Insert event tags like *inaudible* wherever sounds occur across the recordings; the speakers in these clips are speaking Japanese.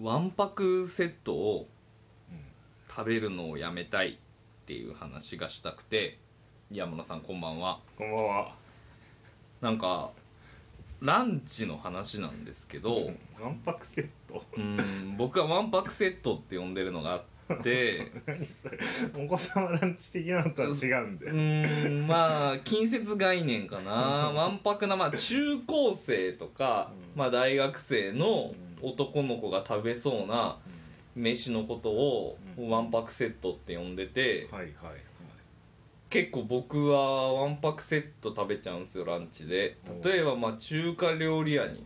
わんぱくセットを食べるのをやめたいっていう話がしたくて山野さんこんばんは。こんばんは。なんかランチの話なんですけどわんぱくセット。うん僕はわんぱくセットって呼んでるのがあって *laughs* 何それ。お子様ランチ的なのとは違うんだうんまあ近接概念かな。*laughs* わんぱくなまあ中高生とか、うん。まあ、大学生の男の子が食べそうな飯のことをうん。わんぱくセットって呼んでてはいはい結構僕はわんぱくセット食べちゃうんですよランチで。例えばまあ中華料理屋に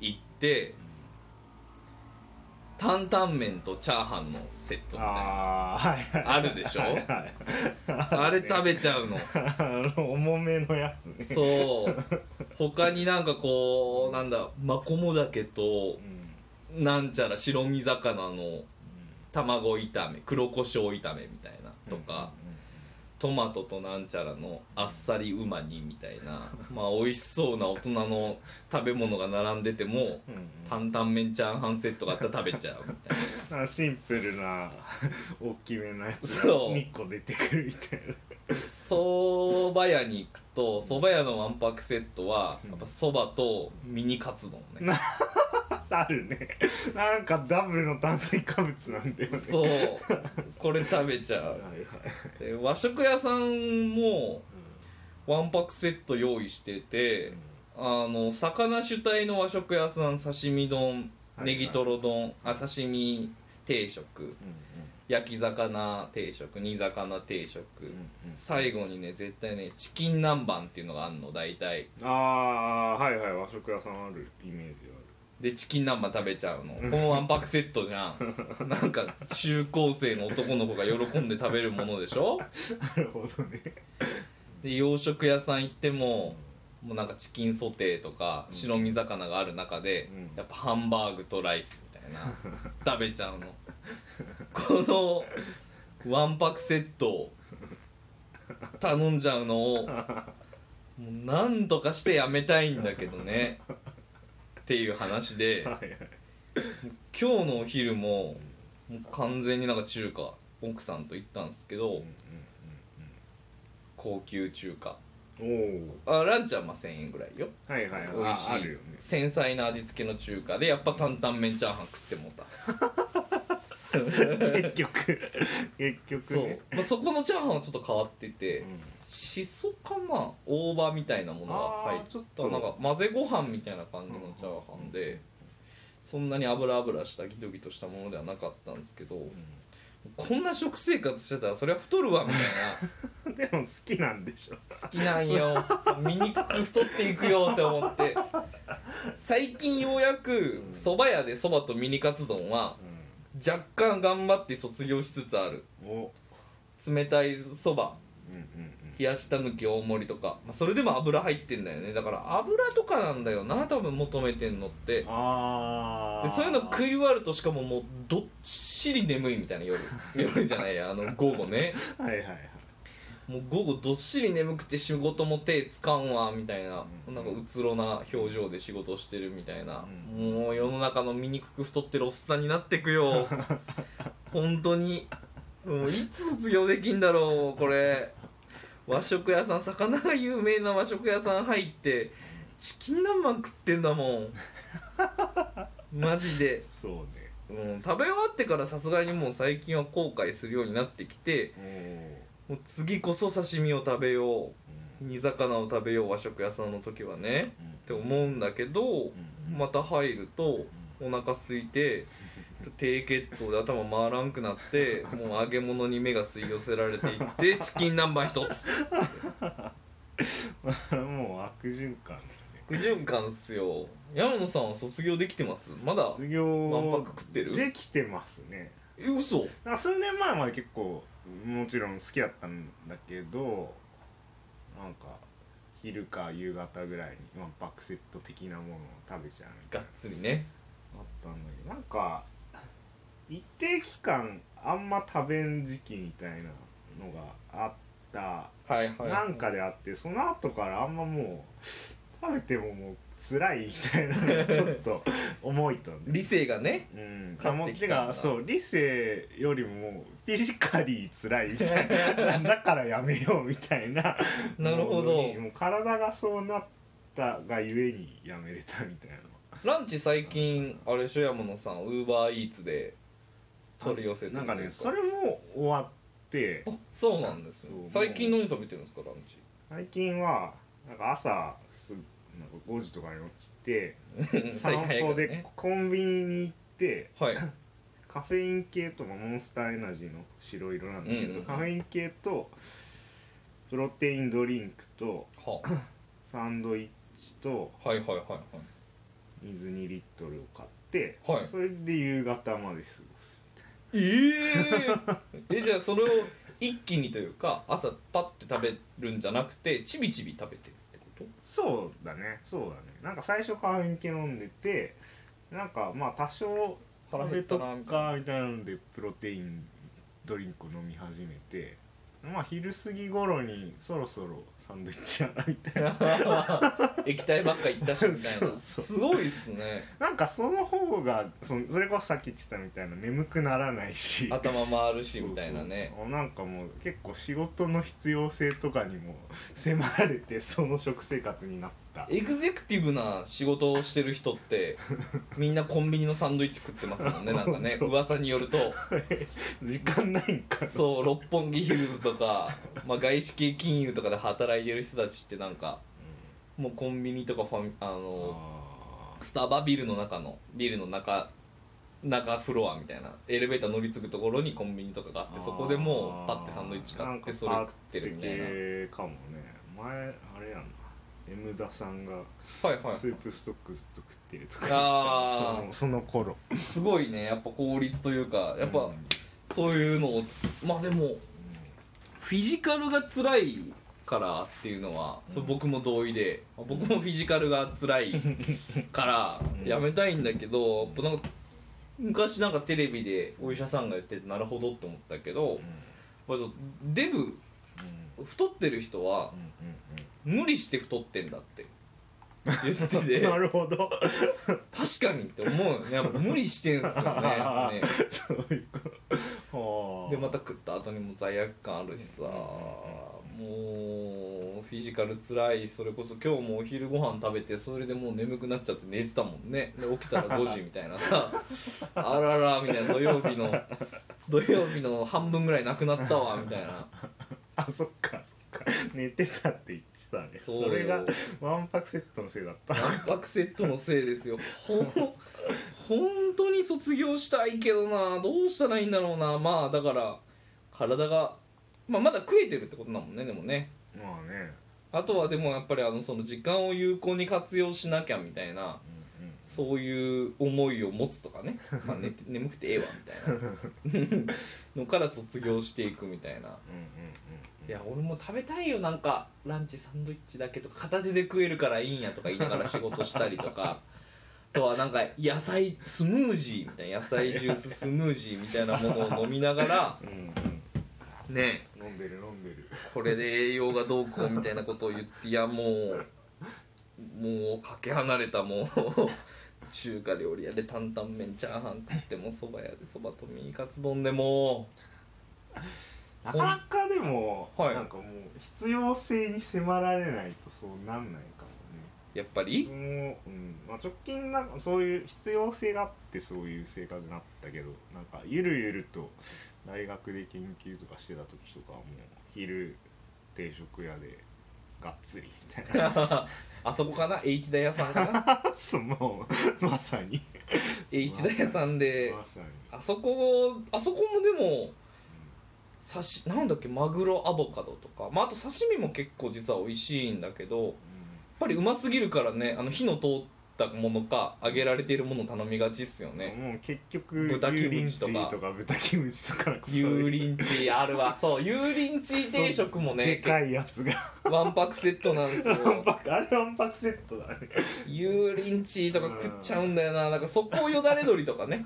行って担々麺とチャーハンのセットみたいな。ああはいはいあるでしょ？はいはい。あれ食べちゃうの。*laughs* あの重めのやつね。そう。他になんかこうなんだマコモダケとうんなんちゃら白身魚の卵炒め黒胡椒炒めみたいなとか、トマトとなんちゃらのあっさりうま煮みたいな。*laughs* まあ美味しそうな大人の食べ物が並んでても担々麺チャーハンセットがあったら食べちゃうみたいな。*laughs* シンプルな大きめのやつがそう。2個出てくるみたいな。蕎麦屋に行くと蕎麦屋のわんぱくセットはうん。やっぱ蕎麦とミニカツ丼ね *laughs* あるね。なんかダブルの炭水化物なんだよね。そう。これ食べちゃう。はいはいで和食屋さんもわんぱくセット用意しててあの魚主体の和食屋さん刺身丼はいネギトロ丼あ刺身定食うんうん。焼き魚定食煮魚定食。うんうん。最後にね絶対ねチキン南蛮っていうのがあんの大体。ああはいはい和食屋さんあるイメージでチキン南蛮食べちゃうの。このわんぱくセットじゃん。*laughs* なんか中高生の男の子が喜んで食べるものでしょ？なるほどね。で洋食屋さん行ってももうなんかチキンソテーとかうん。白身魚がある中でうん。やっぱハンバーグとライスみたいな *laughs* 食べちゃうの。このわんぱくセットを頼んじゃうのをもうなんとかしてやめたいんだけどねっていう話ではいはい。今日のお昼ももう完全になんか中華奥さんと行ったんですけど高級中華うんうん。うんおあランチはまあ1000円ぐらいよ。おはいはい。美味しい。ああるよね。繊細な味付けの中華でやっぱ担々麺チャーハン食ってもうた *laughs* 結局。結局そう。ね、まあ、そこのチャーハンはちょっと変わっててうん。しそかな大葉みたいなものが入っと。なんか混ぜご飯みたいな感じのチャーハンでそんなに油油したギトギトしたものではなかったんですけどこんな食生活してたらそりゃ太るわみたいな。*laughs* でも好きなんでしょ。好きなんよ。醜く太っていくよって思って。最近ようやく蕎麦屋で蕎麦とミニカツ丼は若干頑張って卒業しつつある。お。冷たい蕎麦うんうん冷やした抜き大盛りとか、まあ、それでも油入ってんだよね。だから油とかなんだよな多分求めてんのって。ああでそういうの食い終わるとしかももうどっしり眠いみたいな夜。夜じゃないやあの午後ね。*laughs* はいはいはいもう午後どっしり眠くて仕事も手つかんわみたいな、うん。なんかうつろな表情で仕事してるみたいな、うん。もう世の中の醜く太ってるおっさんになってくよ。*laughs* 本当に。もういつ卒業できんだろうこれ。和食屋さん魚が有名な和食屋さん入ってチキン南蛮食ってんだもん。マジで、そうね。うん、食べ終わってからさすがにもう最近は後悔するようになってきておもう次こそ刺身を食べよう。お煮魚を食べよう和食屋さんの時はね。って思うんだけどまた入るとお腹空いて *laughs* 低血糖で頭回らんくなってもう揚げ物に目が吸い寄せられていって *laughs* チキン南蛮一つ。もう悪循環だね。不循環っすよ。山野さんは卒業できてます？まだ卒業わんぱく食ってる？できてますねえ嘘。なんか数年前まで結構もちろん好きだったんだけどなんか昼か夕方ぐらいにワンパクセット的なものを食べちゃうみたいがっつりね。なあったんだけどなんか一定期間あんま食べん時期みたいなのがあった。はいはい。なんかであってその後からあんまもう食べてももう辛いみたいなのがちょっと重いとね。理性がねうん、勝ってきたんだあもうてかそう理性よりもフィジカリー辛いみたいな *laughs* だからやめようみたいな *laughs* なるほど。もう体がそうなったがゆえにやめれたみたいな。ランチ最近あれでしょ山野さんウーバーイーツで取り寄せてるなんかねそれも終わって。あそうなんですよ最近何食べてるんですかランチ？最近はなんか朝すなんか5時とかに起きて *laughs* 最近散歩で早いからね。コンビニに行ってはい。*laughs* カフェイン系とかモンスターエナジーの白色なんだけど、うんうんカフェイン系とプロテインドリンクとは *laughs* サンドイッチとはいはいはいはい。水2リットルを買って、はい。それで夕方まで過ごすえええじゃあそれを一気にというか朝パッて食べるんじゃなくてちびちび食べてること？そうだね。そうだね。なんか最初カフェイン系飲んでてなんかまあ多少腹減ったみたいな。みたいなのでプロテインドリンクを飲み始めてまあ昼過ぎ頃にそろそろサンドイッチやなみたいな。*laughs* 液体ばっかいったしみたいな。そうそう。すごいっすね。なんかその方がそのそれこそさっき言ってたみたいな眠くならないし。頭回るしみたいなね。そうそうなんかもう結構仕事の必要性とかにも迫られてその食生活になった。エグゼクティブな仕事をしてる人ってみんなコンビニのサンドイッチ食ってますもんね。*laughs* なんかね噂によると。*laughs* 時間ないんかな。そう六本木ヒルズとか、まあ、外資系金融とかで働いてる人たちってなんかもうコンビニとかファミあうんのあスタバビルの中のビルの中中フロアみたたいなエレベーター乗り継ぐところにコンビニとかがあってー。そこでもうパッてサンドイッチ買ってそれ食ってるみたいな。かもね。前あれやな M 田さんがはいはい。スープストックずっと食ってるとか。あー。そのその頃。すごいね。やっぱ効率というかやっぱうんそういうのをまあでもフィジカルが辛いからっていうのは、それ僕も同意で僕もフィジカルが辛いからうん。やめたいんだけど、やっぱなんか昔なんかテレビでお医者さんが言っててなるほどって思ったけど、うん。うん。太ってる人はうん無理して太ってんだって。言ってて。う *laughs* んなるほど。確かにって思うやっぱ無理してんすよねね。*laughs* そういうこと。はあでまた食った後にも罪悪感あるしさ。うんもうフィジカルつらい。それこそ今日もお昼ご飯食べてそれでもう眠くなっちゃって寝てたもんね。で起きたら *laughs* 5時みたいなさ。あららみたいな。土曜日の土曜日の半分ぐらいなくなったわみたいなあそっかそっか。寝てたって言ってたね。それがワンパクセットのせいだった。タンパクセットのせいですよ。ほん本当に卒業したいけどな。どうしたらいいんだろうな。まあだから体が、まあ、まだ食えてるってことだもんねでもね。まあね。あとはでもやっぱりあのその時間を有効に活用しなきゃみたいなうんうん。そういう思いを持つとかね、まあ、寝て *laughs* 眠くてええわみたいな。*laughs* のから卒業していくみたいな。うんうんうんいや俺も食べたいよなんかランチサンドイッチだけとか片手で食えるからいいんやとか言いながら仕事したりとか。*laughs* あとはなんか野菜スムージーみたいな野菜ジューススムージーみたいなものを飲みながらうんうん。ね。飲んでる飲んでる。これで栄養がどうこうみたいなことを言っていやもうもうかけ離れたもう *laughs* 中華料理屋で担々麺チャーハン食ってもそば屋でそばとミーカツ丼でもなかなかでも、はい。なんかもう必要性に迫られないとそうなんないかもやっぱり？ねもう、うん。まあ、直近なんかそういう必要性があってそういう生活になったけどなんかゆるゆると大学で研究とかしてた時とかはもう昼定食屋でがっつりみたいな。*laughs* あそこかな？H 田屋さんかな？そうもうまさに。H 田屋さんで。まさに、あそこあそこもでも刺しなんだっけマグロアボカドとか、まあ、あと刺身も結構実は美味しいんだけどやっぱりうますぎるからねあの火の通ったものか揚げられているものを頼みがちっすようんねもう結局豚キムチとか。鶏とか豚キムチとか油淋鶏あるわ。そう油淋鶏定食もねでかいやつが。ワンパクセットなんですよ。あれワンパクセットだね。油淋鶏とか食っちゃうんだよな。なんかそこをよだれ鶏とかね。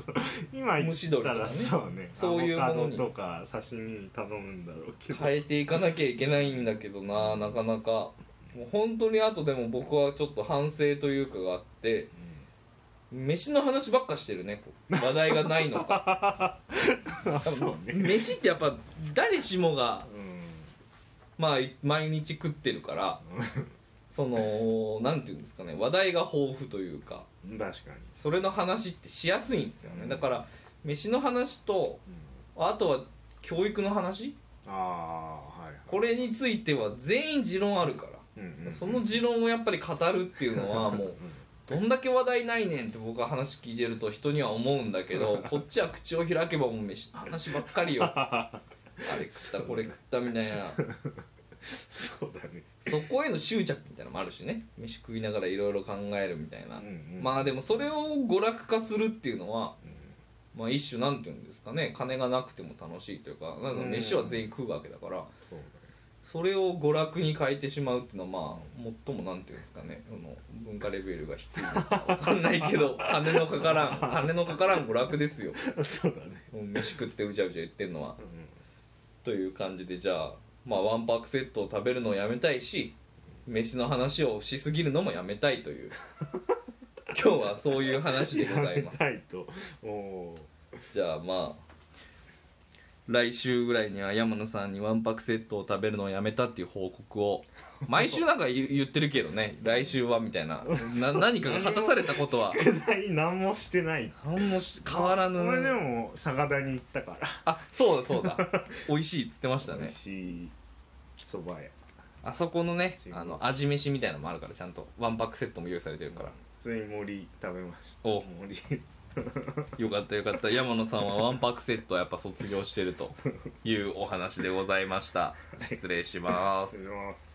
*laughs* 今言蒸しったら鶏とかね。そうね。そういうものに。とか刺身に頼むんだろうけど。変えていかなきゃいけないんだけどななかなかもう本当にあとでも僕はちょっと反省というかがあって飯の話ばっかしてるねこう。話題がないのか。あ *laughs* そうね。飯ってやっぱ誰しもがうん。まあ毎日食ってるからそのなんていうんですかね話題が豊富というか確かに、それの話ってしやすいんですよね。うん。だから飯の話とうん、あとは教育の話。ああはい。これについては全員持論あるからうんうんその持論をやっぱり語るっていうのはもう *laughs* どんだけ話題ないねんって僕は話聞いてると人には思うんだけど *laughs* こっちは口を開けばもう飯の話ばっかりよ。*laughs* あれ食ったこれ食ったみたいな。そうだね。そこへの執着みたいなのもあるしね。飯食いながらいろいろ考えるみたいな、うんうん。まあでもそれを娯楽化するっていうのはうん。まあ一種なんていうんですかね。金がなくても楽しいというかなんか飯は全員食うわけだから。そうそれを娯楽に変えてしまうっていうのはまあ最もなんていうんですかねその文化レベルが低いのかわかんないけど *laughs* 金のかからん金のかからん娯楽ですよ。そうだね。飯食ってうじゃうじゃ言ってんのは。うんという感じでじゃあまあワンパクセットを食べるのをやめたいし飯の話をしすぎるのもやめたいという。*laughs* 今日はそういう話でございます。と。おおじゃあまあ来週ぐらいには山野さんにワンパクセットを食べるのをやめたっていう報告を毎週なんか言言ってるけどね。来週はみたいな。な何かが果たされたことは。ー代何もしてない。何もし変わらぬ。俺でも坂田に行ったから。あそうだそうだ。美味しいっつってました美ね味しいそば屋。あそこのねあの味飯みたいなのもあるからちゃんと。ワンパクセットも用意されてるから。それに森食べました。お。森 *laughs* よかったよかった。山野さんはワンパクセットはやっぱ卒業してるというお話でございました。失礼します。失礼します。